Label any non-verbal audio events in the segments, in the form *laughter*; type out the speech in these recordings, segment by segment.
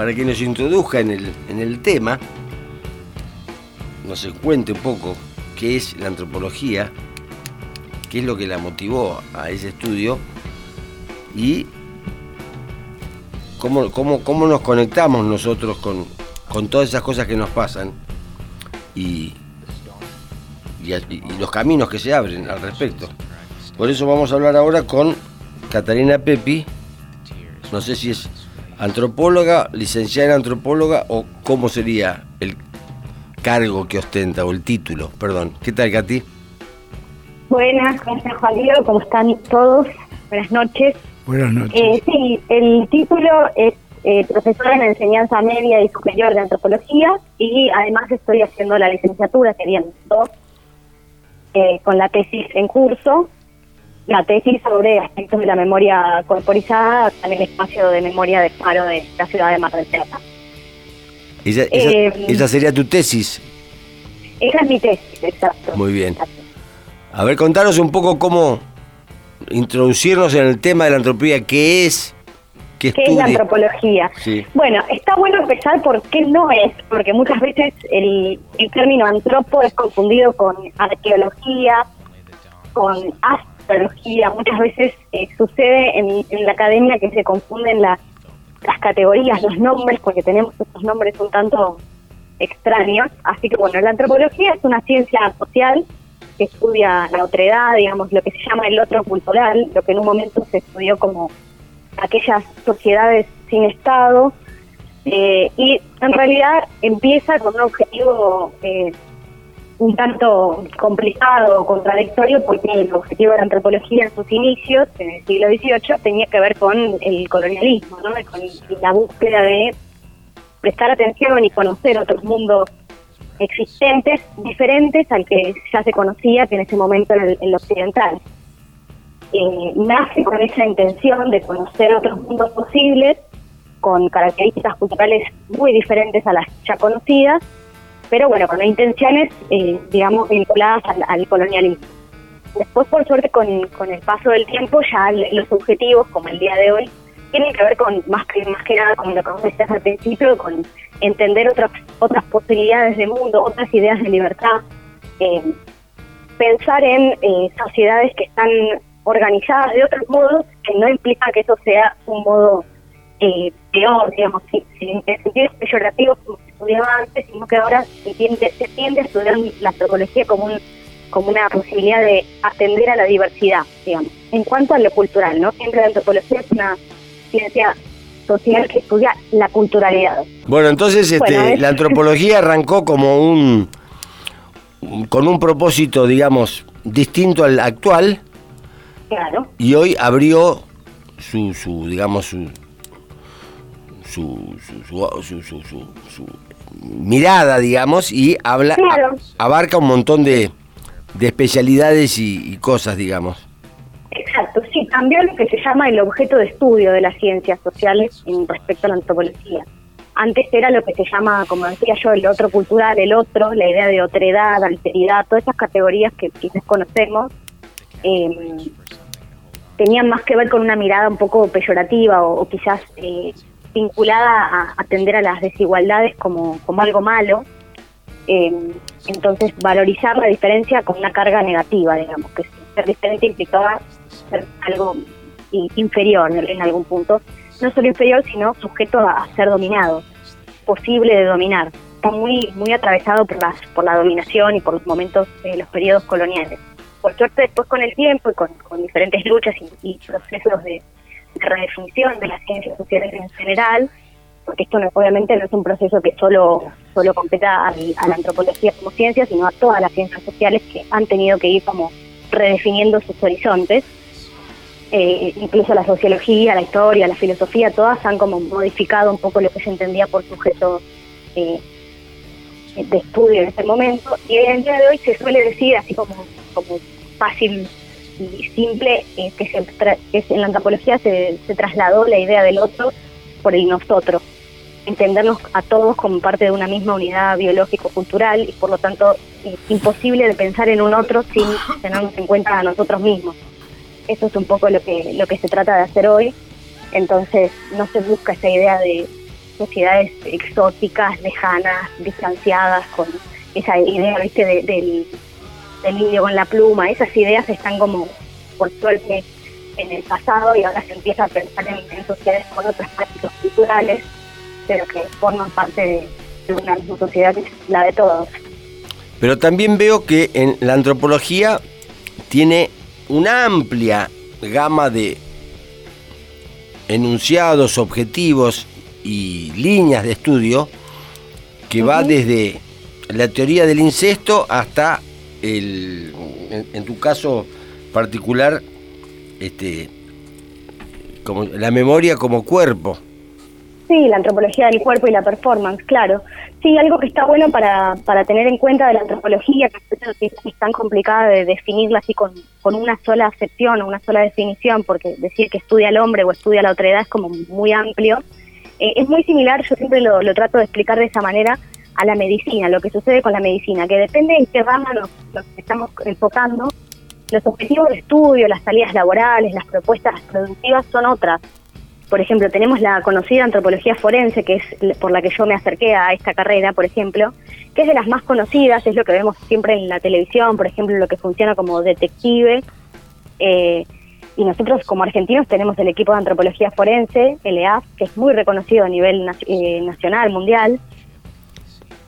para que nos introduzca en el, en el tema, nos cuente un poco qué es la antropología, qué es lo que la motivó a ese estudio y cómo, cómo, cómo nos conectamos nosotros con, con todas esas cosas que nos pasan y, y, los caminos que se abren al respecto. Por eso vamos a hablar ahora con Catarina Pepi, no sé si es antropóloga, licenciada en antropóloga o cómo sería el cargo que ostenta o el título, perdón. ¿Qué tal, Katy? Buenas, ¿cómo estás, Juan Diego? ¿Cómo están todos? Buenas noches. Buenas noches. Eh, sí, el título es eh, profesora en enseñanza media y superior de antropología y además estoy haciendo la licenciatura, serían dos, eh, con la tesis en curso, la tesis sobre aspectos de la memoria corporizada en el espacio de memoria de paro de la ciudad de Mar del Plata. Esa, esa- Eh, esa sería tu tesis. Esa es mi tesis, exacto. Muy bien. A ver, contanos un poco cómo introducirnos en el tema de la antropología, qué es, qué ¿Qué es la antropología? Sí. Bueno, está bueno empezar por qué no es, porque muchas veces el, el término antropo es confundido con arqueología, con Muchas veces eh, sucede en, en la academia que se confunden las, las categorías, los nombres, porque tenemos estos nombres un tanto extraños. Así que bueno, la antropología es una ciencia social que estudia la otredad, digamos, lo que se llama el otro cultural, lo que en un momento se estudió como aquellas sociedades sin Estado, eh, y en realidad empieza con un objetivo eh, un tanto complicado, contradictorio, porque el objetivo de la antropología en sus inicios, en el siglo XVIII, tenía que ver con el colonialismo, ¿no? con la búsqueda de prestar atención y conocer otros mundos existentes, diferentes al que ya se conocía que en ese momento en el, occidental. Eh, nace con esa intención de conocer otros mundos posibles, con características culturales muy diferentes a las ya conocidas, pero bueno, con intenciones, eh, digamos, vinculadas al, al colonialismo. Después, por suerte, con, con el paso del tiempo, ya los objetivos, como el día de hoy, tienen que ver con, más que, más que nada, con lo que vos decías al principio, con entender otras, otras posibilidades de mundo, otras ideas de libertad, eh, pensar en eh, sociedades que están organizadas de otros modos, que no implica que eso sea un modo eh, peor, digamos, sin, sin en sentidos peyorativos como estudiaba antes, sino que ahora se tiende, se tiende a estudiar la antropología como, un, como una posibilidad de atender a la diversidad, digamos. En cuanto a lo cultural, ¿no? Siempre la antropología es una ciencia social que estudia la culturalidad. Bueno, entonces este, Bueno, es- la antropología arrancó como un con un propósito, digamos, distinto al actual Claro. y hoy abrió su, su digamos, su su, su, su, su- su- su- su mirada, digamos, y habla, Claro. a- abarca un montón de, de especialidades y, y cosas, digamos. Exacto, sí, cambió lo que se llama el objeto de estudio de las ciencias sociales en respecto a la antropología. Antes era lo que se llama, como decía yo, el otro cultural, el otro, la idea de otredad, alteridad, todas esas categorías que quizás conocemos, eh, tenían más que ver con una mirada un poco peyorativa o, o quizás eh, vinculada a atender a las desigualdades como, como algo malo. Eh, entonces, valorizar la diferencia con una carga negativa, digamos, que ser diferente implicaba ser algo inferior en, algún punto. No solo inferior, sino sujeto a, ser dominado, posible de dominar. Está muy muy atravesado por, las, por la dominación y por los momentos de los periodos coloniales. Por suerte, después con el tiempo y con, con diferentes luchas y procesos de, de redefinición de las ciencias sociales en general, porque esto no, obviamente no es un proceso que solo, solo competa al- a la antropología como ciencia, sino a todas las ciencias sociales que han tenido que ir como redefiniendo sus horizontes. Eh, incluso la sociología, la historia, la filosofía, todas han como modificado un poco lo que se entendía por sujeto eh, de estudio en ese momento. Y en el día de hoy se suele decir, así como, como fácil simple, eh, que, se tra- en la antropología se, trasladó la idea del otro por el nosotros. Entendernos a todos como parte de una misma unidad biológico-cultural y por lo tanto imposible de pensar en un otro sin tenernos en cuenta a nosotros mismos. Eso es un poco lo que, lo que se trata de hacer hoy. Entonces no se busca esa idea de, sociedades exóticas, lejanas, distanciadas, con esa idea, viste, del, del indio con la pluma, esas ideas están como, por suerte, en el pasado y ahora se empieza a pensar en, sociedades con otras prácticas culturales, pero que forman parte de, una sociedad que es la de todos. Pero también veo que en la antropología tiene una amplia gama de enunciados, objetivos y líneas de estudio que va desde la teoría del incesto hasta el, en tu caso particular, este, como la memoria como cuerpo. Sí, la antropología del cuerpo y la performance, claro. Sí, algo que está bueno para, para tener en cuenta de la antropología, que es tan complicada de definirla así con, con una sola acepción o una sola definición, porque decir que estudia al hombre o estudia la otra edad es como muy amplio. Eh, es muy similar, yo siempre lo, lo, trato de explicar de esa manera, a la medicina, lo que sucede con la medicina, que depende en qué rama nos, estamos enfocando, los objetivos de estudio, las salidas laborales, las propuestas productivas son otras. Por ejemplo, tenemos la conocida antropología forense, que es por la que yo me acerqué a esta carrera, por ejemplo, que es de las más conocidas, es lo que vemos siempre en la televisión, por ejemplo, lo que funciona como detective. Eh, y nosotros como argentinos tenemos el equipo de antropología forense, el EAF, que es muy reconocido a nivel eh, nacional, mundial.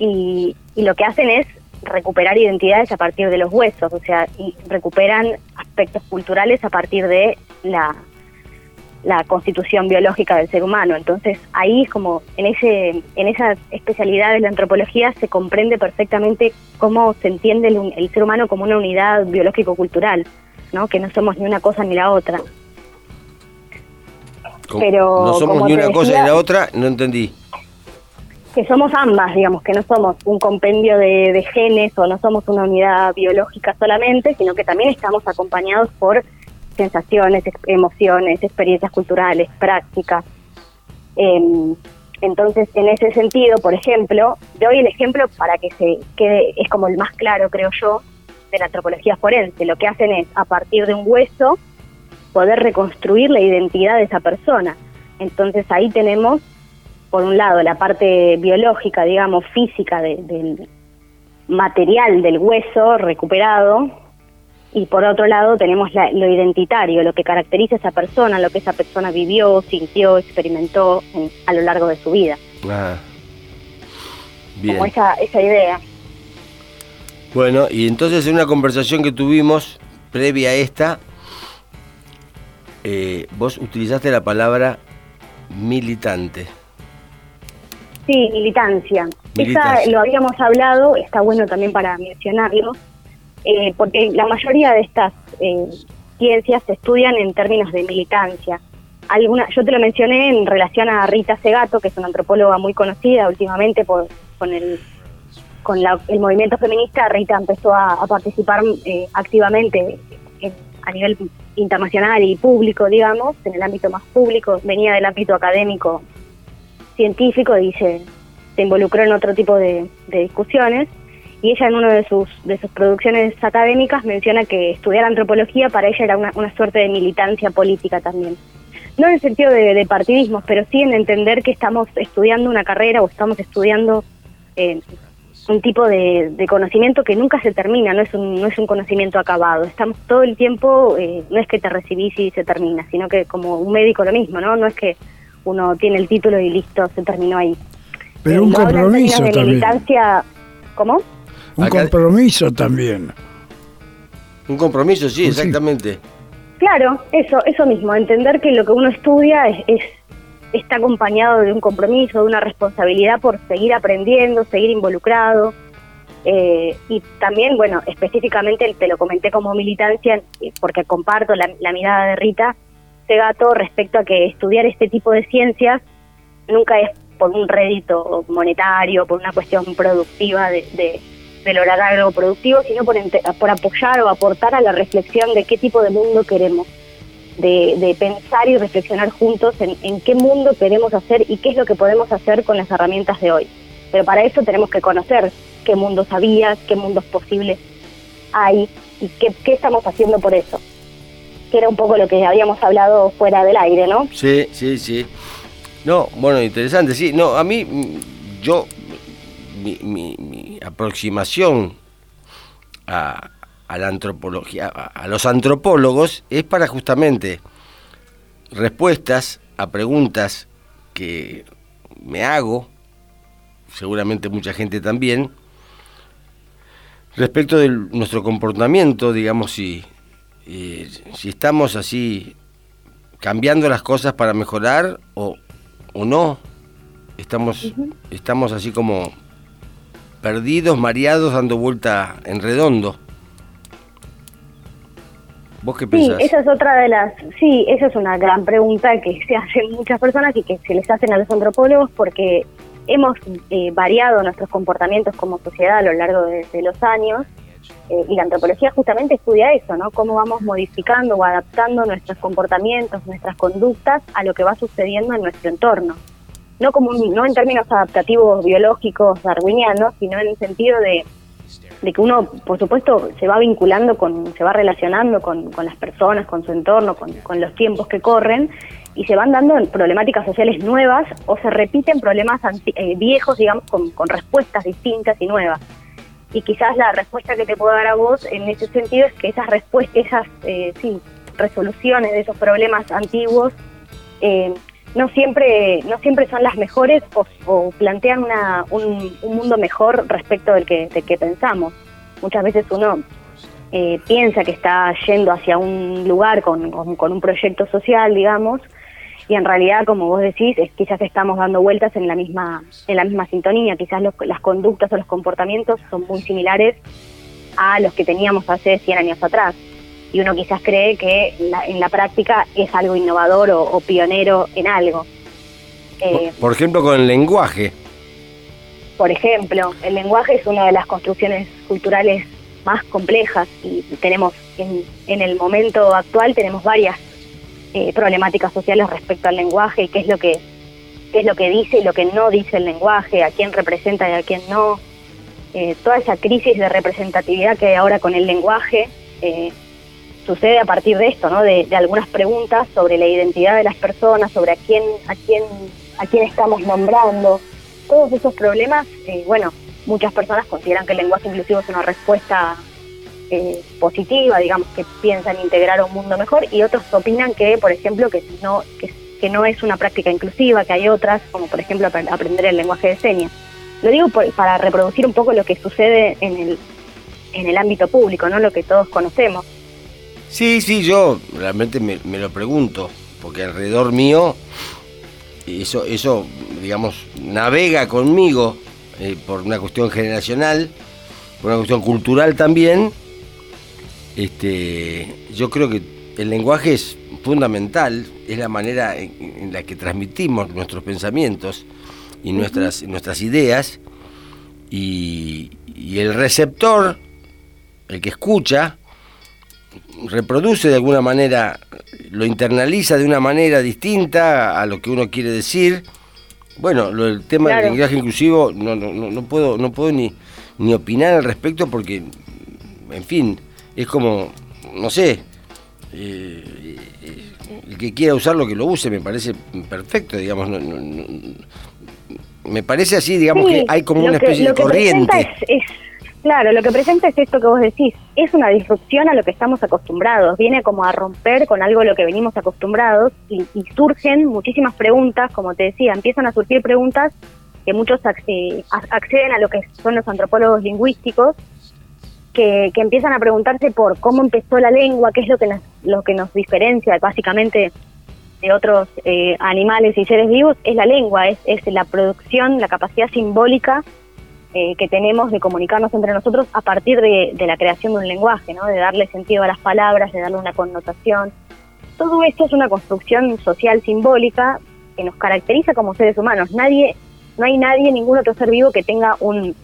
Y lo que hacen es recuperar identidades a partir de los huesos, o sea, y recuperan aspectos culturales a partir de la, la constitución biológica del ser humano. Entonces, ahí es como en ese en esa especialidad de la antropología se comprende perfectamente cómo se entiende el, ser humano como una unidad biológico-cultural, ¿no? Que no somos ni una cosa ni la otra. Pero no somos ni una cosa ni la otra, no entendí que somos ambas, digamos, que no somos un compendio de, genes o no somos una unidad biológica solamente, sino que también estamos acompañados por sensaciones, emociones, experiencias culturales, prácticas. Em, entonces, en ese sentido, por ejemplo, doy el ejemplo para que se quede, es como el más claro, creo yo, de la antropología forense. Lo que hacen es, a partir de un hueso, poder reconstruir la identidad de esa persona. Entonces ahí tenemos por un lado, la parte biológica, digamos, física del material del hueso recuperado, y por otro lado tenemos lo identitario, lo que caracteriza a esa persona, lo que esa persona vivió, sintió, experimentó a lo largo de su vida. Ah, bien. Como esa, esa idea. Bueno, y entonces en una conversación que tuvimos previa a esta, eh, vos utilizaste la palabra militante. Sí, militancia. Esa lo habíamos hablado, está bueno también para mencionarlo, eh, porque la mayoría de estas eh, ciencias se estudian en términos de militancia. Alguna, yo te lo mencioné en relación a Rita Segato, que es una antropóloga muy conocida últimamente por, con el con el movimiento feminista. Rita empezó a, participar eh, activamente a nivel internacional y público, digamos, en el ámbito más público. Venía del ámbito académico científico y se, involucró en otro tipo de, discusiones. Y ella en una de sus, de sus producciones académicas menciona que estudiar antropología para ella era una, suerte de militancia política también. No en el sentido de, partidismo, pero sí en entender que estamos estudiando una carrera o estamos estudiando eh, un tipo de, conocimiento que nunca se termina, no es un, no es un conocimiento acabado. Estamos todo el tiempo, eh, no es que te recibís y se termina, sino que como un médico lo mismo, ¿no? No es que uno tiene el título y listo, se terminó ahí. Pero un compromiso también. ¿Cómo? Un compromiso también. Un compromiso, sí, pues exactamente. Claro, eso, eso mismo, entender que lo que uno estudia es, está acompañado de un compromiso, de una responsabilidad por seguir aprendiendo, seguir involucrado. Eh, y también, bueno, específicamente te lo comenté como militancia, porque comparto la, la mirada de Rita, este gato respecto a que estudiar este tipo de ciencias nunca es por un rédito monetario, por una cuestión productiva de, de, lograr algo productivo, sino por, por apoyar o aportar a la reflexión de qué tipo de mundo queremos, de, pensar y reflexionar juntos en, en, qué mundo queremos hacer y qué es lo que podemos hacer con las herramientas de hoy. Pero para eso tenemos que conocer qué mundos había, qué mundos posibles hay y qué, qué estamos haciendo por eso que era un poco lo que habíamos hablado fuera del aire, ¿no? Sí, sí, sí. No, bueno, interesante, sí. No, a mí, mm, yo, mi, aproximación a, la antropología, a, los antropólogos, es para justamente respuestas a preguntas que me hago, seguramente mucha gente también, respecto de nuestro comportamiento, digamos, si, eh, si estamos así cambiando las cosas para mejorar o, o no. Estamos, estamos así como perdidos, mareados, dando vuelta en redondo. ¿Vos qué pensás? Sí, esa es otra de las. Sí, esa es una gran pregunta que *laughs* se hacen muchas personas y que se les hacen a los antropólogos porque hemos eh, variado nuestros comportamientos como sociedad a lo largo de, los años eh, y la antropología justamente estudia eso, ¿no? Cómo vamos modificando o adaptando nuestros comportamientos, nuestras conductas a lo que va sucediendo en nuestro entorno no como no en términos adaptativos biológicos darwinianos, sino en el sentido de, que uno, por supuesto, se va vinculando con, se va relacionando con, las personas, con su entorno, con, los tiempos que corren y se van dando problemáticas sociales nuevas o se repiten problemas eh, viejos, digamos, con, respuestas distintas y nuevas. Y quizás la respuesta que te puedo dar a vos en ese sentido es que esas respuestas, esas eh, sí, resoluciones de esos problemas antiguos eh, no siempre no siempre son las mejores o, plantean una, un, mundo mejor respecto del que, que pensamos. Muchas veces uno eh, piensa que está yendo hacia un lugar con, con, un proyecto social, digamos, y en realidad, como vos decís, es, quizás estamos dando vueltas en la misma en la misma sintonía. Quizás las conductas o los comportamientos son muy similares a los que teníamos hace 100 años atrás y uno quizás cree que en la práctica es algo innovador o, pionero en algo. Eh, por ejemplo, con el lenguaje. Por ejemplo, el lenguaje es una de las construcciones culturales más complejas y tenemos en, el momento actual tenemos varias eh, problemáticas sociales respecto al lenguaje y qué es lo que qué es lo que dice y lo que no dice el lenguaje, a quién representa y a quién no. Eh, toda esa crisis de representatividad que hay ahora con el lenguaje sucede a partir de esto, ¿no? De, algunas preguntas sobre la identidad de las personas, sobre a quién, a quién, a quién estamos nombrando. Todos esos problemas, eh, bueno, muchas personas consideran que el lenguaje inclusivo es una respuesta eh, positiva, digamos, que piensan integrar un mundo mejor, y otros opinan que, por ejemplo, que no, que, no es una práctica inclusiva, que hay otras, como por ejemplo aprender el lenguaje de señas. Lo digo para reproducir un poco lo que sucede en el, en el ámbito público, ¿no? Lo que todos conocemos. Sí, sí, yo realmente me, lo pregunto, porque alrededor mío eso, eso digamos, navega conmigo eh, por una cuestión generacional, por una cuestión cultural también. Este, yo creo que el lenguaje es fundamental, es la manera en, la que transmitimos nuestros pensamientos y nuestras, nuestras ideas, y, y el receptor, el que escucha, reproduce de alguna manera, lo internaliza de una manera distinta a lo que uno quiere decir. Bueno, lo, el tema del lenguaje inclusivo no, no, no, puedo, no puedo ni, ni opinar al respecto porque, en fin, es como, no sé, eh, el que quiera usarlo que lo use, me parece perfecto, digamos, me parece así, digamos que hay como una especie de corriente. Claro, lo que presenta es esto que vos decís, es una disrupción a lo que estamos acostumbrados, viene como a romper con algo a lo que venimos acostumbrados y, surgen muchísimas preguntas, como te decía, empiezan a surgir preguntas que muchos acceden a lo que son los antropólogos lingüísticos, que, empiezan a preguntarse por cómo empezó la lengua, qué es lo que nos, lo que nos diferencia básicamente de otros eh, animales y seres vivos, es la lengua, es, es la producción, la capacidad simbólica eh, que tenemos de comunicarnos entre nosotros a partir de, la creación de un lenguaje, ¿no? de darle sentido a las palabras, de darle una connotación. Todo esto es una construcción social simbólica que nos caracteriza como seres humanos. Nadie, no hay nadie, ningún otro ser vivo que tenga un,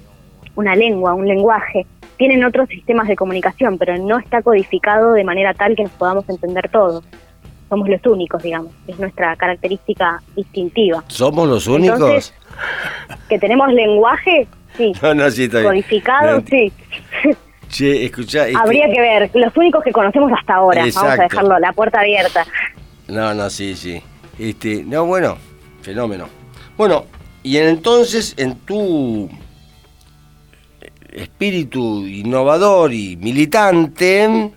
una lengua, un lenguaje. Tienen otros sistemas de comunicación, pero no está codificado de manera tal que nos podamos entender todos. Somos los únicos, digamos. Es nuestra característica distintiva. ¿Somos los únicos? que tenemos lenguaje, sí. *laughs* No, no, sí, Codificado, sí. Che, escuchá, Habría que ver, los únicos que conocemos hasta ahora. Vamos a dejarlo, la puerta abierta. No, no, sí, sí. Este, no, bueno, Fenómeno. Bueno, y entonces en tu espíritu innovador y militante,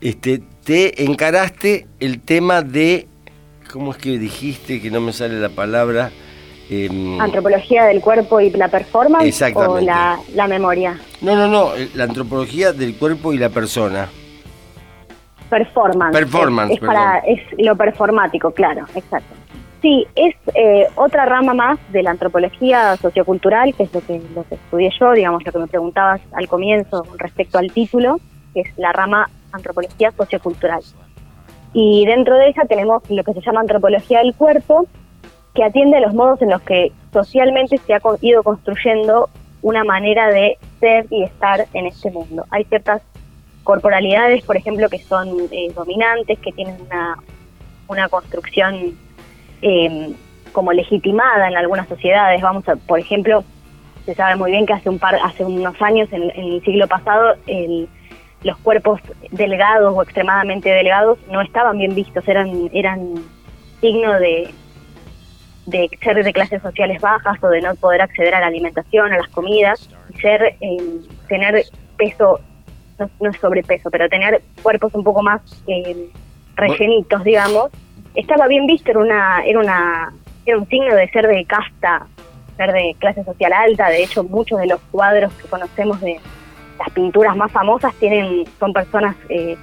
este, te encaraste el tema de, ¿cómo es que dijiste que no me sale la palabra? Em, antropología del cuerpo y la performance o la, memoria. No, no, no, la antropología del cuerpo y la persona. Performance. Performance. Es, para, es lo performático, claro, exacto. Sí, es eh, otra rama más de la antropología sociocultural, que es lo que, estudié yo, digamos, lo que me preguntabas al comienzo respecto al título, que es la rama antropología sociocultural. Y dentro de ella tenemos lo que se llama antropología del cuerpo, que atiende a los modos en los que socialmente se ha ido construyendo una manera de ser y estar en este mundo. Hay ciertas corporalidades, por ejemplo, que son eh, dominantes, que tienen una, una construcción eh, como legitimada en algunas sociedades. Vamos a, por ejemplo, se sabe muy bien que hace un par, hace unos años, en, el siglo pasado, los cuerpos delgados o extremadamente delgados no estaban bien vistos, eran, eran signo de, de ser de clases sociales bajas o de no poder acceder a la alimentación, a las comidas, y ser, eh, tener peso, no, es sobrepeso, pero tener cuerpos un poco más eh, rellenitos, digamos, estaba bien visto, era una, era una, era un signo de ser de casta, ser de clase social alta, de hecho muchos de los cuadros que conocemos de las pinturas más famosas tienen, son personas eh,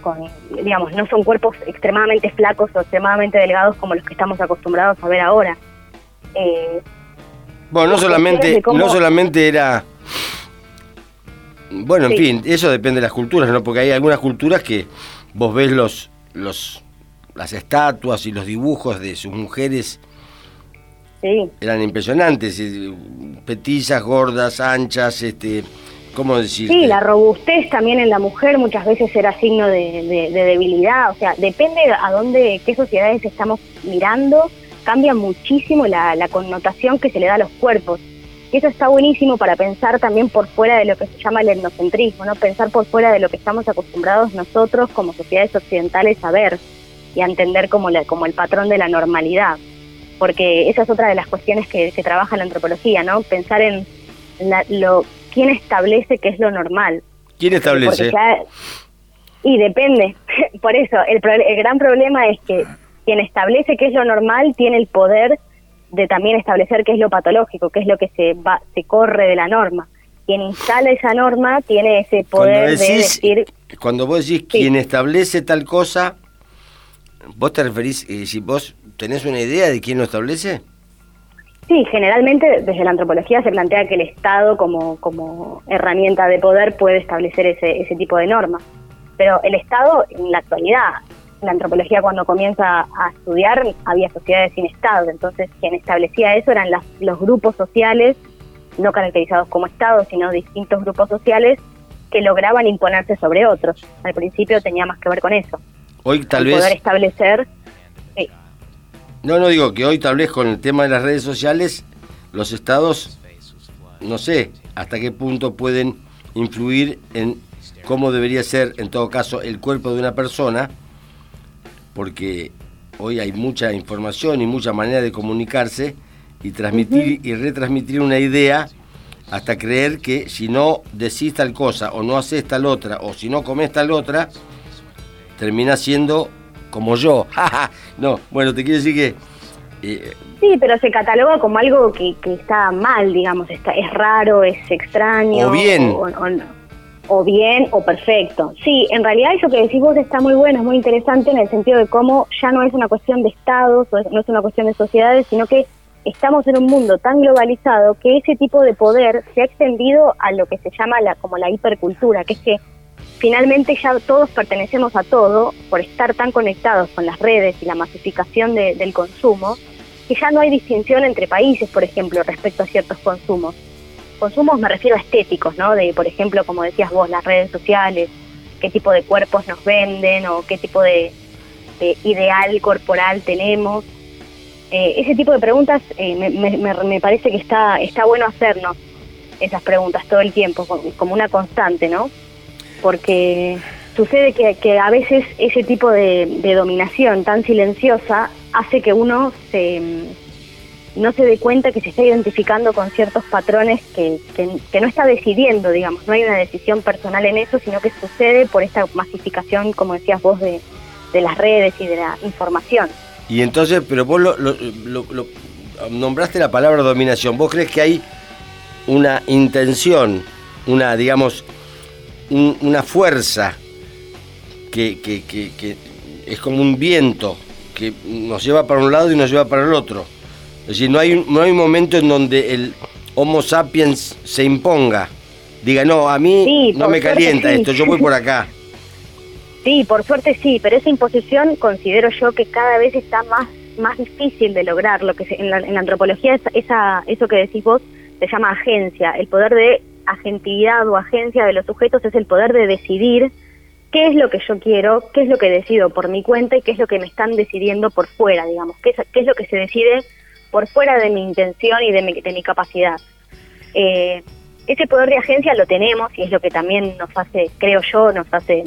con, digamos, no son cuerpos extremadamente flacos o extremadamente delgados como los que estamos acostumbrados a ver ahora. Eh, bueno, no solamente, no solamente era... Bueno, en fin, eso depende de las culturas, ¿no? Porque hay algunas culturas que vos ves los, los las estatuas y los dibujos de sus mujeres eran impresionantes, petizas, gordas, anchas, este, ¿cómo decir? Sí, la robustez también en la mujer muchas veces era signo de, debilidad, o sea, depende a dónde, qué sociedades estamos mirando, cambia muchísimo la, la connotación que se le da a los cuerpos. Y eso está buenísimo para pensar también por fuera de lo que se llama el etnocentrismo, ¿no? Pensar por fuera de lo que estamos acostumbrados nosotros como sociedades occidentales a ver y a entender como, la, como el patrón de la normalidad. Porque esa es otra de las cuestiones que, que trabaja la antropología, ¿no? Pensar en lo quién establece qué es lo normal. ¿Quién establece? y depende. *laughs* Por eso, el, el gran problema es que quien establece qué es lo normal tiene el poder de también establecer qué es lo patológico, qué es lo que se va, se corre de la norma. Quien instala esa norma tiene ese poder de decir. Cuando vos decís quien establece tal cosa, ¿Vos te referís, eh, si vos tenés una idea de quién lo establece? Sí, generalmente desde la antropología se plantea que el Estado como, como herramienta de poder puede establecer ese, ese tipo de normas. Pero el Estado en la actualidad, la antropología cuando comienza a estudiar había sociedades sin Estado, entonces quien establecía eso eran los grupos sociales, no caracterizados como Estado, sino distintos grupos sociales que lograban imponerse sobre otros. Al principio tenía más que ver con eso. Hoy tal vez... Poder establecer... No, no digo que hoy tal vez con el tema de las redes sociales los estados, no sé hasta qué punto pueden influir en cómo debería ser en todo caso el cuerpo de una persona, porque hoy hay mucha información y mucha manera de comunicarse y transmitir y retransmitir una idea hasta creer que si no decís tal cosa o no haces tal otra o si no comes tal otra, termina siendo como yo. *laughs* no, bueno, te quiero decir que... Eh, sí, pero se cataloga como algo que, está mal, digamos, está, es raro, es extraño. O bien. O, bien o perfecto. Sí, en realidad eso que decís vos está muy bueno, es muy interesante en el sentido de cómo ya no es una cuestión de estados, no es una cuestión de sociedades, sino que estamos en un mundo tan globalizado que ese tipo de poder se ha extendido a lo que se llama la, como la hipercultura, que es que finalmente ya todos pertenecemos a todo por estar tan conectados con las redes y la masificación del consumo, que ya no hay distinción entre países, por ejemplo, respecto a ciertos consumos. Consumos me refiero a estéticos, ¿no? De, por ejemplo, como decías vos, las redes sociales, qué tipo de cuerpos nos venden o qué tipo de, ideal corporal tenemos. Eh, ese tipo de preguntas eh, me, me, parece que está, está bueno hacernos esas preguntas todo el tiempo, como una constante, ¿no? Porque sucede que, a veces ese tipo de, dominación tan silenciosa hace que uno se, no se dé cuenta que se está identificando con ciertos patrones que, que, no está decidiendo, digamos, no hay una decisión personal en eso, sino que sucede por esta masificación, como decías vos, de, de las redes y de la información. Y entonces, pero vos lo, nombraste la palabra dominación, ¿vos crees que hay una intención, una, digamos, una fuerza que, que, que es como un viento que nos lleva para un lado y nos lleva para el otro? Es decir, no hay, no hay un momento en donde el Homo sapiens se imponga. Diga, no, a mí no me calienta esto, yo voy por acá. *laughs* Sí, por suerte sí, pero esa imposición considero yo que cada vez está más más difícil de lograr. Lo que en, la, antropología esa, eso que decís vos se llama agencia. El poder de agentividad o agencia de los sujetos es el poder de decidir qué es lo que yo quiero, qué es lo que decido por mi cuenta y qué es lo que me están decidiendo por fuera, digamos, qué es, qué es lo que se decide por fuera de mi intención y de mi, de mi capacidad. Eh, ese poder de agencia lo tenemos y es lo que también nos hace, creo yo, nos hace,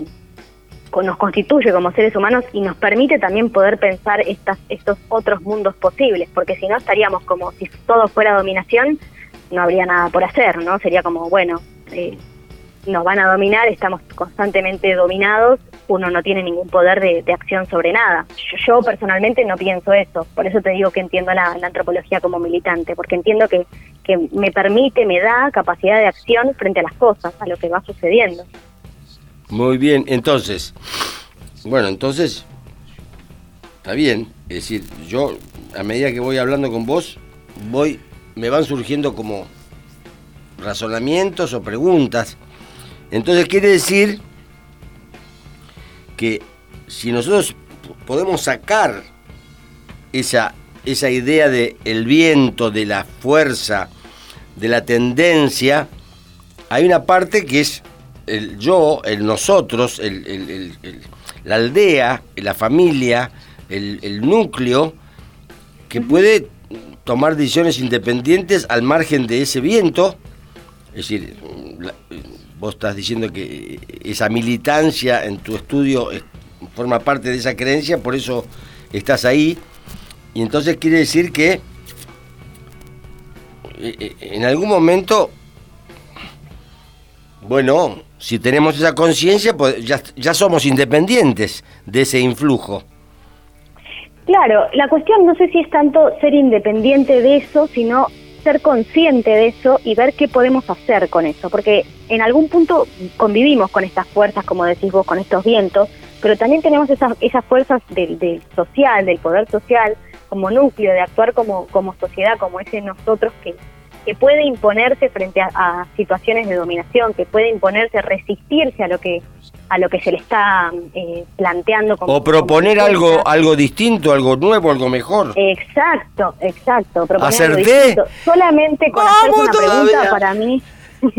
nos constituye como seres humanos y nos permite también poder pensar estas, estos otros mundos posibles, porque si no estaríamos como si todo fuera dominación, no habría nada por hacer, ¿no? Sería como, bueno, eh, nos van a dominar, estamos constantemente dominados, uno no tiene ningún poder de, acción sobre nada. Yo, personalmente no pienso eso, por eso te digo que entiendo la, antropología como militante, porque entiendo que, que me permite, me da capacidad de acción frente a las cosas, a lo que va sucediendo. Muy bien, entonces, bueno, entonces, está bien, es decir, yo a medida que voy hablando con vos, voy, me van surgiendo como razonamientos o preguntas. Entonces quiere decir que si nosotros podemos sacar esa, esa idea del el viento, de la fuerza, de la tendencia, hay una parte que es el yo, el nosotros, la aldea, la familia, el, núcleo, que puede tomar decisiones independientes al margen de ese viento, es decir, vos estás diciendo que esa militancia en tu estudio forma parte de esa creencia, por eso estás ahí. Y entonces quiere decir que eh, eh, en algún momento, bueno, si tenemos esa conciencia, pues ya, ya somos independientes de ese influjo. Claro, la cuestión no sé si es tanto ser independiente de eso, sino ser consciente de eso y ver qué podemos hacer con eso, porque en algún punto convivimos con estas fuerzas, como decís vos, con estos vientos, pero también tenemos esas, esas fuerzas del, social, del poder social, como núcleo, de actuar como, como sociedad, como ese nosotros que, que puede imponerse frente a, situaciones de dominación, que puede imponerse, resistirse a lo que a lo que se le está eh, planteando. Como, o proponer algo algo distinto, algo nuevo, algo mejor. Exacto, exacto. ¿Acerté? Solamente con hacer una pregunta para mí. *laughs*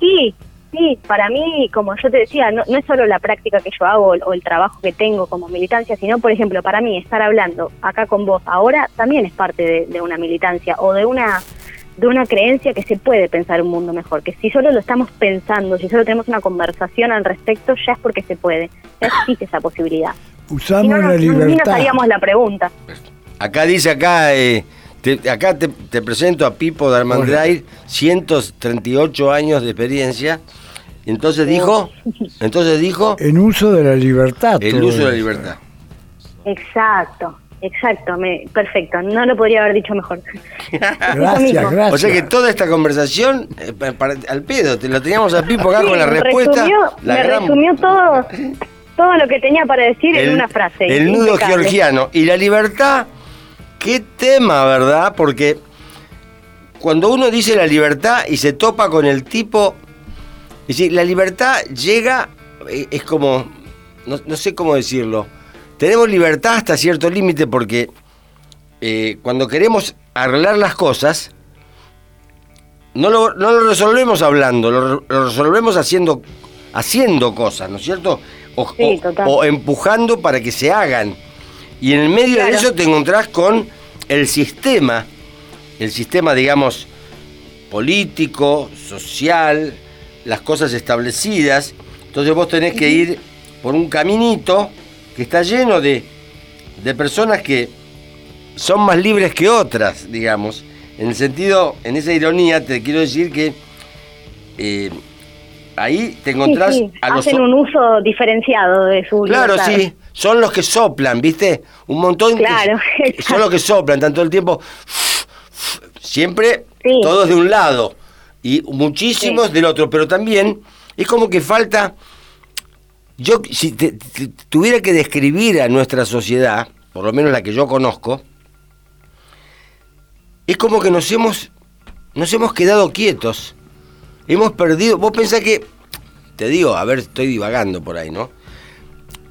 sí, sí, para mí, como yo te decía, no, no, es solo la práctica que yo hago o el trabajo que tengo como militancia, sino, por ejemplo, para mí estar hablando acá con vos ahora también es parte de una militancia o de una de una creencia que se puede pensar un mundo mejor, que si solo lo estamos pensando, si solo tenemos una conversación al respecto, ya es porque se puede, ya existe esa posibilidad. Usamos la libertad. No haríamos la pregunta. Acá dice, acá, eh, te, acá te, presento a Pipo Darmandray, 138 años de experiencia. Entonces dijo, entonces dijo... En uso de la libertad. El uso de la libertad. Exacto. Exacto, me, perfecto, no lo podría haber dicho mejor. *laughs* gracias, gracias. O sea que toda esta conversación, eh, al pedo, te lo teníamos a Pipo acá con la respuesta. me resumió todo, *laughs* todo lo que tenía para decir en una frase. El nudo georgiano. Y la libertad, qué tema, ¿verdad? Porque cuando uno dice la libertad y se topa con el tipo, es decir, la libertad llega, eh, es como, no sé cómo decirlo, tenemos libertad hasta cierto límite porque eh, cuando queremos arreglar las cosas, no lo, resolvemos hablando, lo, resolvemos haciendo, haciendo cosas, ¿no es cierto? O, empujando para que se hagan. Y en el medio de eso te encontrás con el sistema, el sistema, digamos, político, social, las cosas establecidas. Entonces vos tenés que ir por un caminito que está lleno de, personas que son más libres que otras, digamos. En el sentido, en esa ironía, te quiero decir que eh, ahí te encontrás Sí, sí, a los... Hacen un uso diferenciado de su Claro, libertad. sí, son los que soplan, ¿viste? Un montón Claro, *laughs* que son los que soplan tanto el tiempo. Siempre Sí. todos de un lado y muchísimos del otro, pero también es como que falta. Yo, si te- te- tuviera que describir a nuestra sociedad, por lo menos la que yo conozco, es como que nos hemos, nos hemos quedado quietos. Hemos perdido. Vos pensás que. Te digo, a ver, estoy divagando por ahí, ¿no?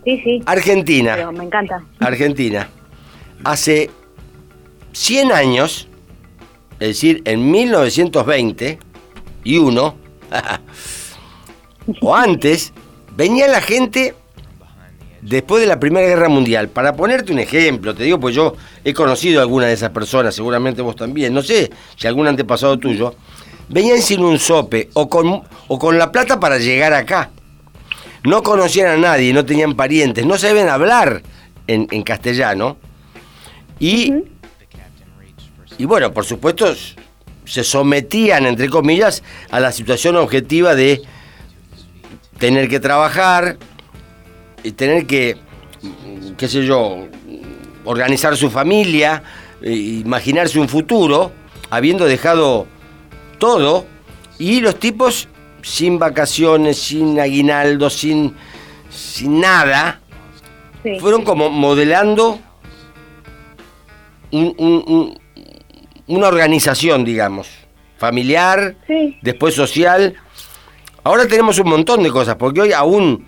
Sí, sí. Argentina. Pero me encanta. Argentina. Hace 100 años, es decir, en 1920 y uno, *laughs* o antes, venía la gente después de la Primera Guerra Mundial. Para ponerte un ejemplo, te digo, pues yo he conocido a alguna de esas personas, seguramente vos también, no sé si algún antepasado tuyo, venían sin un sope o con, o con la plata para llegar acá. No conocían a nadie, no tenían parientes, no sabían hablar en, castellano. Y, y bueno, por supuesto, se sometían, entre comillas, a la situación objetiva de tener que trabajar y tener que, qué sé yo, organizar su familia, eh, imaginarse un futuro, habiendo dejado todo, y los tipos sin vacaciones, sin aguinaldo, sin, sin nada, Sí. fueron como modelando un- un- un- una organización, digamos, familiar, Sí. después social. Ahora tenemos un montón de cosas, porque hoy aún,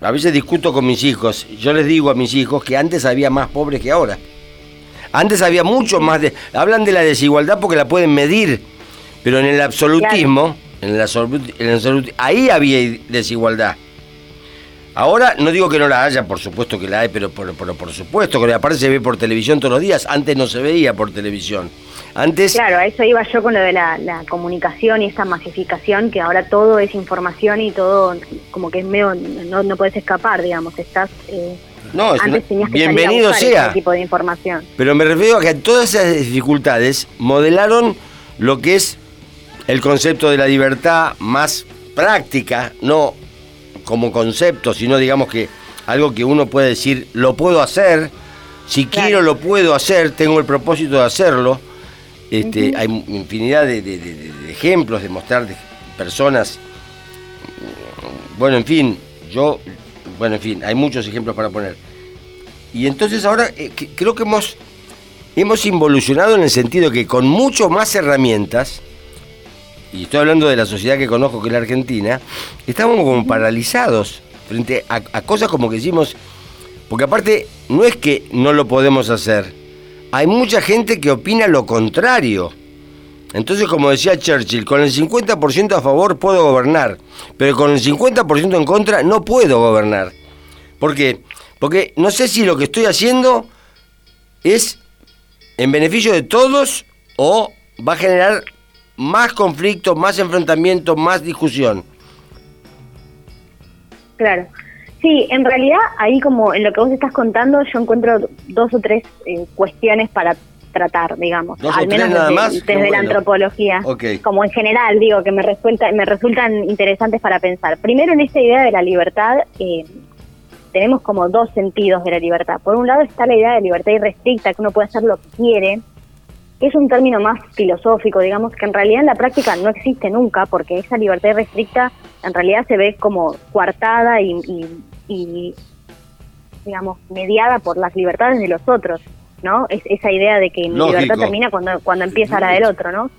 a veces discuto con mis hijos, yo les digo a mis hijos que antes había más pobres que ahora. Antes había mucho más de... Hablan de la desigualdad porque la pueden medir, pero en el absolutismo, en el, absolut- en el absolut- ahí había desigualdad. Ahora no digo que no la haya, por supuesto que la hay, pero por, por, por supuesto que aparte se ve por televisión todos los días. Antes no se veía por televisión. Antes, Claro, a eso iba yo con lo de la, la comunicación y esa masificación, que ahora todo es información y todo como que es medio, no, no puedes escapar, digamos, estás... eh, no, es antes una- tenías que bienvenido sea. ese tipo de información. Pero me refiero a que todas esas dificultades modelaron lo que es el concepto de la libertad más práctica, no como concepto, sino digamos que algo que uno puede decir, lo puedo hacer, si Claro. quiero lo puedo hacer, tengo el propósito de hacerlo. Este, Hay infinidad de, de- de- de- ejemplos de mostrar de personas, bueno, en fin, yo, bueno, en fin, hay muchos ejemplos para poner. Y entonces ahora eh, que- creo que hemos, hemos involucionado en el sentido que con mucho más herramientas, y estoy hablando de la sociedad que conozco, que es la Argentina, estamos como paralizados frente a, a cosas como que decimos, porque aparte no es que no lo podemos hacer, hay mucha gente que opina lo contrario. Entonces, como decía Churchill, con el 50% a favor puedo gobernar, pero con el 50% en contra no puedo gobernar. ¿Por qué? Porque no sé si lo que estoy haciendo es en beneficio de todos o va a generar más conflicto, más enfrentamiento, más discusión. Claro. Sí, en realidad ahí como en lo que vos estás contando yo encuentro dos o tres eh, cuestiones para tratar, digamos, ¿Dos al menos desde, más? desde Qué la antropología, como en general digo que me resulta, me resultan interesantes para pensar. Primero en esta idea de la libertad eh, tenemos como dos sentidos de la libertad. Por un lado está la idea de libertad irrestricta, que uno puede hacer lo que quiere, que es un término más filosófico, digamos, que en realidad en la práctica no existe nunca, porque esa libertad irrestricta en realidad se ve como coartada y, y- y, digamos, mediada por las libertades de los otros, ¿no? Es, esa idea de que mi Lógico. libertad termina cuando, cuando empieza la del otro, ¿no?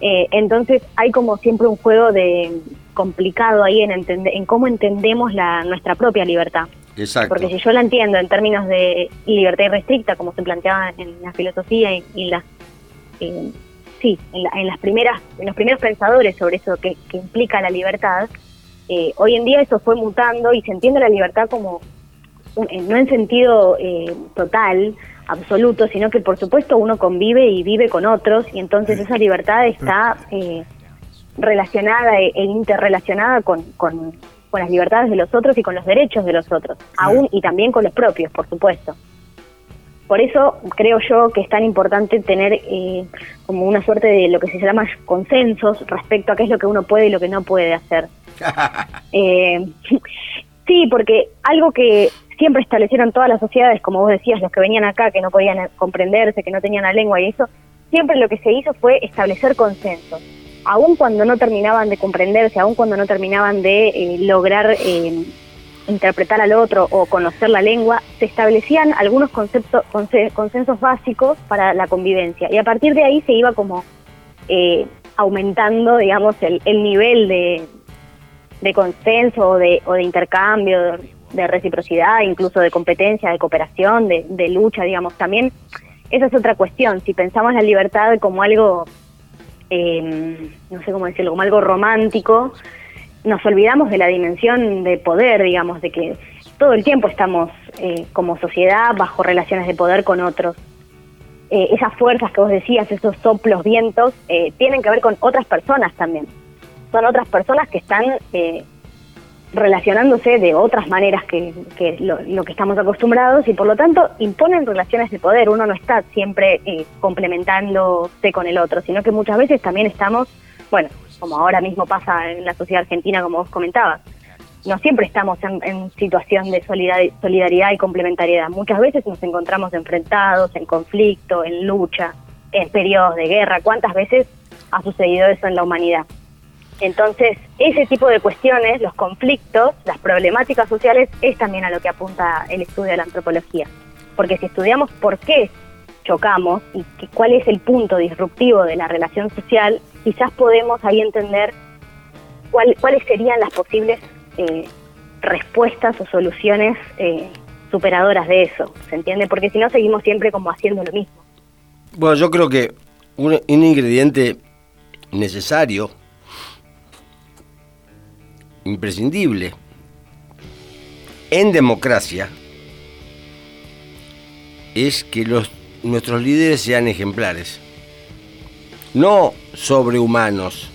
Eh, entonces hay como siempre un juego de complicado ahí en, entende- en cómo entendemos la, nuestra propia libertad. Exacto. Porque si yo la entiendo en términos de libertad irrestricta, como se planteaba en la filosofía y, y las eh, sí, en, la- en las primeras, en los primeros pensadores sobre eso que, que implica la libertad, eh, hoy en día eso fue mutando y se entiende la libertad como eh, no en sentido eh, total, absoluto, sino que por supuesto uno convive y vive con otros y entonces esa libertad está eh, relacionada e, e interrelacionada con, con, con las libertades de los otros y con los derechos de los otros, aún y también con los propios, por supuesto. Por eso creo yo que es tan importante tener eh, como una suerte de lo que se llama consensos respecto a qué es lo que uno puede y lo que no puede hacer. *laughs* eh, sí, porque algo que siempre establecieron todas las sociedades, como vos decías, los que venían acá, que no podían comprenderse, que no tenían la lengua y eso, siempre lo que se hizo fue establecer consensos. Aun cuando no terminaban de comprenderse, aun cuando no terminaban de eh, lograr eh, interpretar al otro o conocer la lengua, se establecían algunos conceptos, consensos básicos para la convivencia. Y a partir de ahí se iba como eh, aumentando, digamos, el, nivel de, de consenso o de, o de intercambio, de reciprocidad, incluso de competencia, de cooperación, de, de lucha, digamos. También esa es otra cuestión. Si pensamos la libertad como algo, eh, no sé cómo decirlo, como algo romántico, nos olvidamos de la dimensión de poder, digamos, de que todo el tiempo estamos eh, como sociedad bajo relaciones de poder con otros. Eh, esas fuerzas que vos decías, esos soplos, vientos, eh, tienen que ver con otras personas también. Son otras personas que están relacionándose de otras maneras que, lo, que estamos acostumbrados y por lo tanto imponen relaciones de poder. Uno no está siempre complementándose con el otro, sino que muchas veces también estamos, bueno, como ahora mismo pasa en la sociedad argentina, como vos comentabas. No siempre estamos en, situación de solidaridad y complementariedad. Muchas veces nos encontramos enfrentados, en conflicto, en lucha, en periodos de guerra. ¿Cuántas veces ha sucedido eso en la humanidad? Entonces, ese tipo de cuestiones, los conflictos, las problemáticas sociales, es también a lo que apunta el estudio de la antropología. Porque si estudiamos por qué chocamos y cuál es el punto disruptivo de la relación social, quizás podemos ahí entender cuáles serían las posibles eh, respuestas o soluciones eh, superadoras de eso, ¿se entiende? Porque si no seguimos siempre como haciendo lo mismo. Bueno, yo creo que un, ingrediente necesario, imprescindible, en democracia, es que los, nuestros líderes sean ejemplares no sobrehumanos,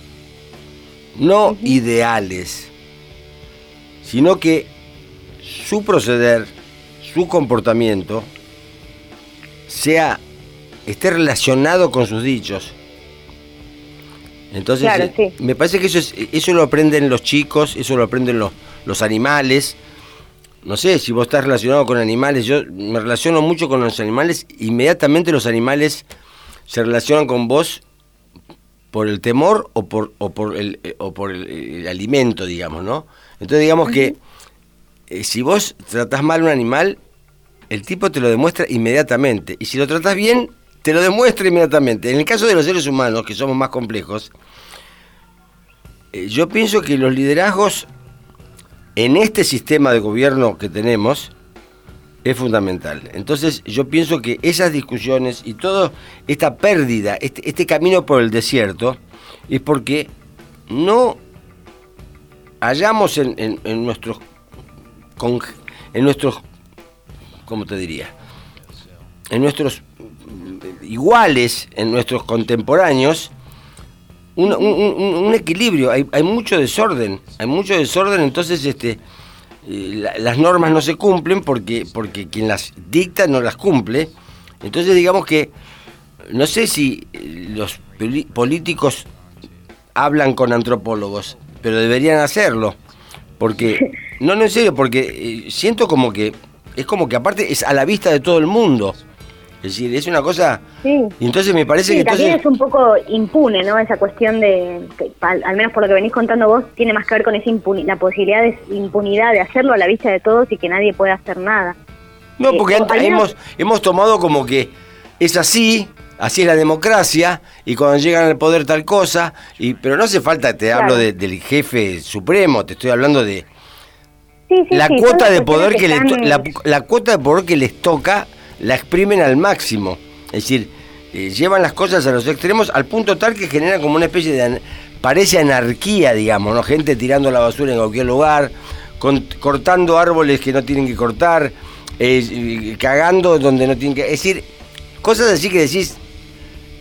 no ideales, sino que su proceder, su comportamiento, sea, esté relacionado con sus dichos. Entonces, eh, me parece que eso, es, eso lo aprenden los chicos, eso lo aprenden los, los animales. No sé, si vos estás relacionado con animales, yo me relaciono mucho con los animales, inmediatamente los animales se relacionan con vos por el temor o por, o por, el, eh, o por el, alimento, digamos, ¿no? Entonces digamos que eh, si vos tratás mal a un animal, el tipo te lo demuestra inmediatamente. Y si lo tratás bien, te lo demuestra inmediatamente. En el caso de los seres humanos, que somos más complejos, eh, yo pienso que los liderazgos en este sistema de gobierno que tenemos, es fundamental. Entonces yo pienso que esas discusiones y toda esta pérdida, este, este, camino por el desierto, es porque no hallamos en, nuestros en nuestros ¿cómo te diría? en nuestros iguales, en nuestros contemporáneos, un, equilibrio, hay, hay, mucho desorden, hay mucho desorden, entonces este las normas no se cumplen porque, porque quien las dicta no las cumple. Entonces digamos que no sé si los políticos hablan con antropólogos, pero deberían hacerlo. Porque, *laughs* no, no en serio, porque eh, siento como que, es como que aparte es a la vista de todo el mundo. Es decir, es una cosa... Sí. Y entonces me parece que... También es un poco impune, ¿no? Esa cuestión de, al, menos por lo que venís contando vos, tiene más que ver con esa la posibilidad de impunidad de hacerlo a la vista de todos y que nadie pueda hacer nada. No, eh, porque hemos, hemos tomado como que es así, así es la democracia, y cuando llegan al poder tal cosa, y pero no hace falta, te hablo del jefe supremo, te estoy hablando de... la cuota de poder que, la cuota de poder que les toca la exprimen al máximo. Es decir, eh, llevan las cosas a los extremos al punto tal que genera como una especie de... parece anarquía, digamos, ¿no? Gente tirando la basura en cualquier lugar, cortando árboles que no tienen que cortar, eh, cagando donde no tienen que... Es decir, cosas así que decís,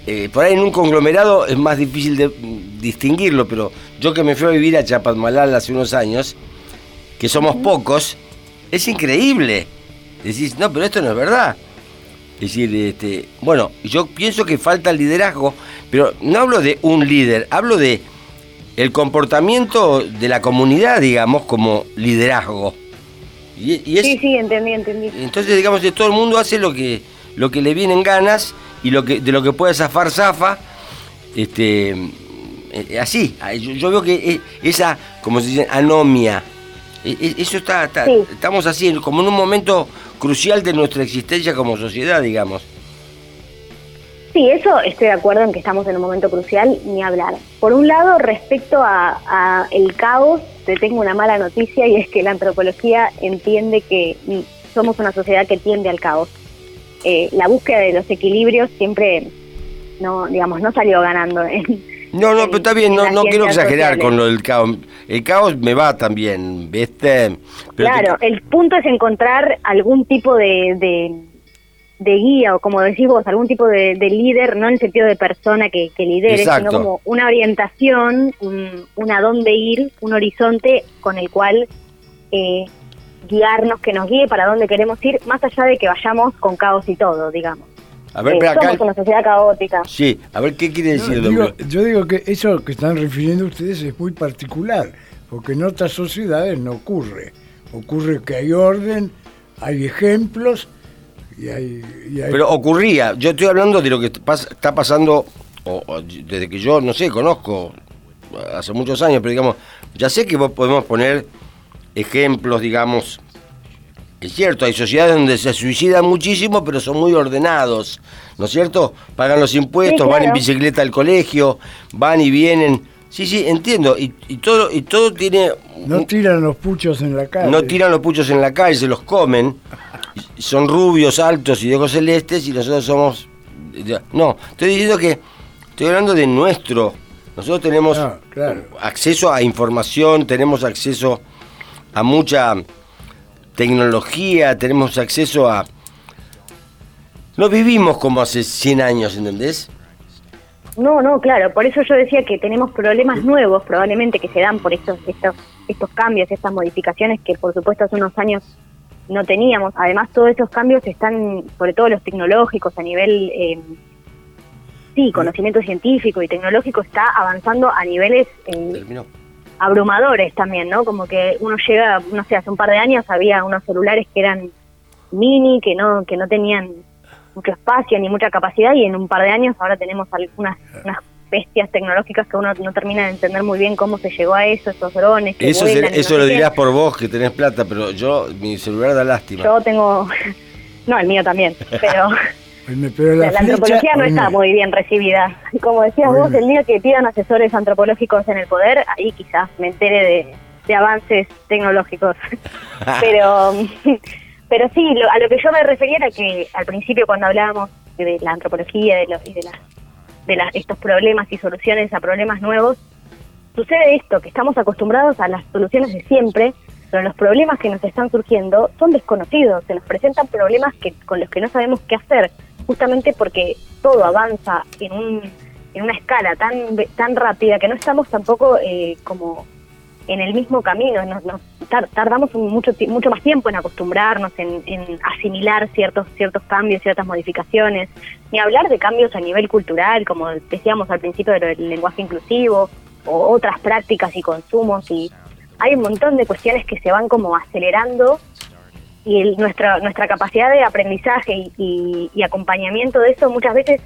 eh, por ahí en un conglomerado es más difícil de distinguirlo, pero yo que me fui a vivir a Chapadmalal hace unos años, que somos pocos, es increíble. Decís, no, pero esto no es verdad. Es decir, este, bueno, yo pienso que falta liderazgo, pero no hablo de un líder, hablo de el comportamiento de la comunidad, digamos, como liderazgo. Y, sí, sí, entendí, entendí. Entonces, digamos, que todo el mundo hace lo que, lo que le vienen ganas y lo que, de lo que puede zafar, zafa. Este, eh, así, yo, veo que esa, como se dice, anomia, e, e, eso está, estamos así, como en un momento crucial de nuestra existencia como sociedad, digamos. Sí, eso estoy de acuerdo en que estamos en un momento crucial, ni hablar. Por un lado, respecto a, el caos, te tengo una mala noticia y es que la antropología entiende que somos una sociedad que tiende al caos. Eh, la búsqueda de los equilibrios siempre, no, digamos, no salió ganando en, no, no, pero está bien, no, no quiero exagerar con lo del caos. El caos me va también, ¿viste? claro, el punto es encontrar algún tipo de, de, guía, o como decís vos, algún tipo de, líder, no en el sentido de persona que, que lidere, sino como una orientación, un, a dónde ir, un horizonte con el cual eh, guiarnos, que nos guíe para dónde queremos ir, más allá de que vayamos con caos y todo, digamos. A ver, pero somos una sociedad caótica. Sí, a ver, ¿qué quiere decir, Yo digo que eso que están refiriendo ustedes es muy particular, porque en otras sociedades no ocurre. Ocurre que hay orden, hay ejemplos y hay... Pero ocurría, yo estoy hablando de lo que está pasando desde que yo, no sé, conozco hace muchos años, pero digamos, ya sé que podemos poner ejemplos, digamos, es cierto, hay sociedades donde se suicidan muchísimo, pero son muy ordenados, ¿no es cierto? Pagan los impuestos, van en bicicleta al colegio, van y vienen. Sí, sí, entiendo. Y, todo y todo tiene... No tiran los puchos en la calle. No tiran los puchos en la calle, se los comen. Son rubios, altos y de ojos celestes y nosotros somos... No, estoy diciendo que... Estoy hablando de nuestro. Nosotros tenemos ah, acceso a información, tenemos acceso a mucha tecnología, tenemos acceso a... No vivimos como hace 100 años, ¿entendés? No, no, claro, por eso yo decía que tenemos problemas nuevos probablemente que se dan por estos, estos, estos cambios, estas modificaciones que por supuesto hace unos años no teníamos. Además, todos estos cambios están, sobre todo los tecnológicos, a nivel, eh, sí, conocimiento científico y tecnológico, está avanzando a niveles eh, abrumadores también, ¿no? Como que uno llega, no sé, hace un par de años había unos celulares que eran mini, que no que no tenían mucho espacio ni mucha capacidad y en un par de años ahora tenemos algunas unas bestias tecnológicas que uno no termina de entender muy bien cómo se llegó a eso, esos drones. Que eso eso lo dirás por vos que tenés plata, pero yo, mi celular da lástima. Yo tengo, *laughs* no, el mío también, pero... *laughs* la, antropología no está muy bien recibida. Como decías vos, el día que pidan asesores antropológicos en el poder, ahí quizás me entere de, avances tecnológicos. *laughs* pero, pero sí, a lo que yo me refería era que al principio cuando hablábamos de la antropología de y de, de estos problemas y soluciones a problemas nuevos, sucede esto, que estamos acostumbrados a las soluciones de siempre, pero los problemas que nos están surgiendo son desconocidos, se nos presentan problemas que, con los que no sabemos qué hacer justamente porque todo avanza en, un, en una escala tan, tan rápida que no estamos tampoco eh, como en el mismo camino, nos, tardamos mucho, mucho más tiempo en acostumbrarnos, en, asimilar ciertos, ciertos cambios, ciertas modificaciones, ni hablar de cambios a nivel cultural, como decíamos al principio del lenguaje inclusivo, o otras prácticas y consumos, y hay un montón de cuestiones que se van como acelerando y nuestra, nuestra capacidad de aprendizaje y, acompañamiento de eso muchas veces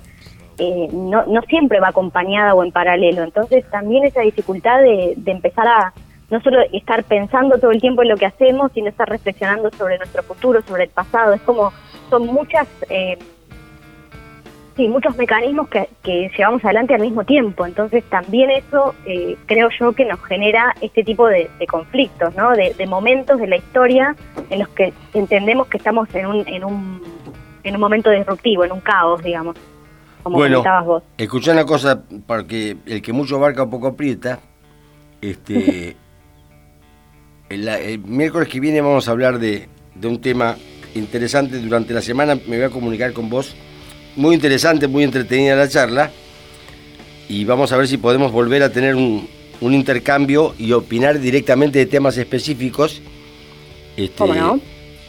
eh, no, siempre va acompañada o en paralelo. Entonces también esa dificultad de, empezar a no solo estar pensando todo el tiempo en lo que hacemos, sino estar reflexionando sobre nuestro futuro, sobre el pasado. Es como, son muchas eh, Sí, muchos mecanismos que, llevamos adelante al mismo tiempo. Entonces también eso eh, creo yo que nos genera este tipo de, conflictos, ¿no? De, momentos de la historia en los que entendemos que estamos en un, en un, en un momento disruptivo, en un caos, digamos. Como bueno, vos. escuchá una cosa, porque el que mucho abarca un poco aprieta. Este, *laughs* el, miércoles que viene vamos a hablar de, de un tema interesante. Durante la semana me voy a comunicar con vos muy interesante, muy entretenida la charla y vamos a ver si podemos volver a tener un, intercambio y opinar directamente de temas específicos. Este, ¿Cómo no?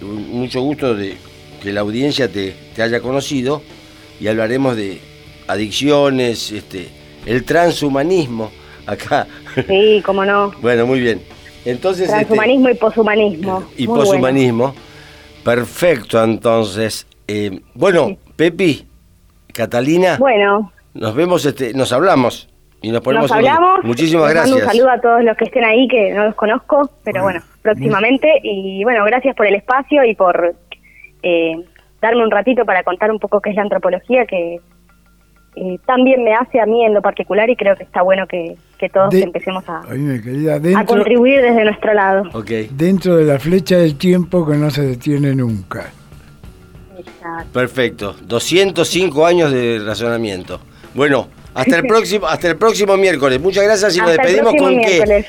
Mucho gusto de que la audiencia te, te haya conocido y hablaremos de adicciones, este, el transhumanismo acá. Sí, cómo no. *laughs* bueno, muy bien. Entonces, este, Transhumanismo y poshumanismo. y Muy poshumanismo. Perfecto, entonces. Eh, bueno, Pepi, Catalina, Bueno, nos vemos, este, nos hablamos y nos ponemos nos en- hablamos. Muchísimas Les mando gracias. un saludo a todos los que estén ahí, que no los conozco, pero Bueno, bueno, próximamente. Y bueno, gracias por el espacio y por eh, darme un ratito para contar un poco qué es la antropología, que eh, también me hace a mí en lo particular y creo que está bueno que, que todos De- empecemos a, a contribuir desde nuestro lado. Ok, dentro de la flecha del tiempo que no se detiene nunca. Exacto. perfecto. 205 años de razonamiento. Bueno, hasta el *laughs* próximo, hasta el próximo miércoles. Muchas gracias y nos Hasta despedimos con qué. miércoles.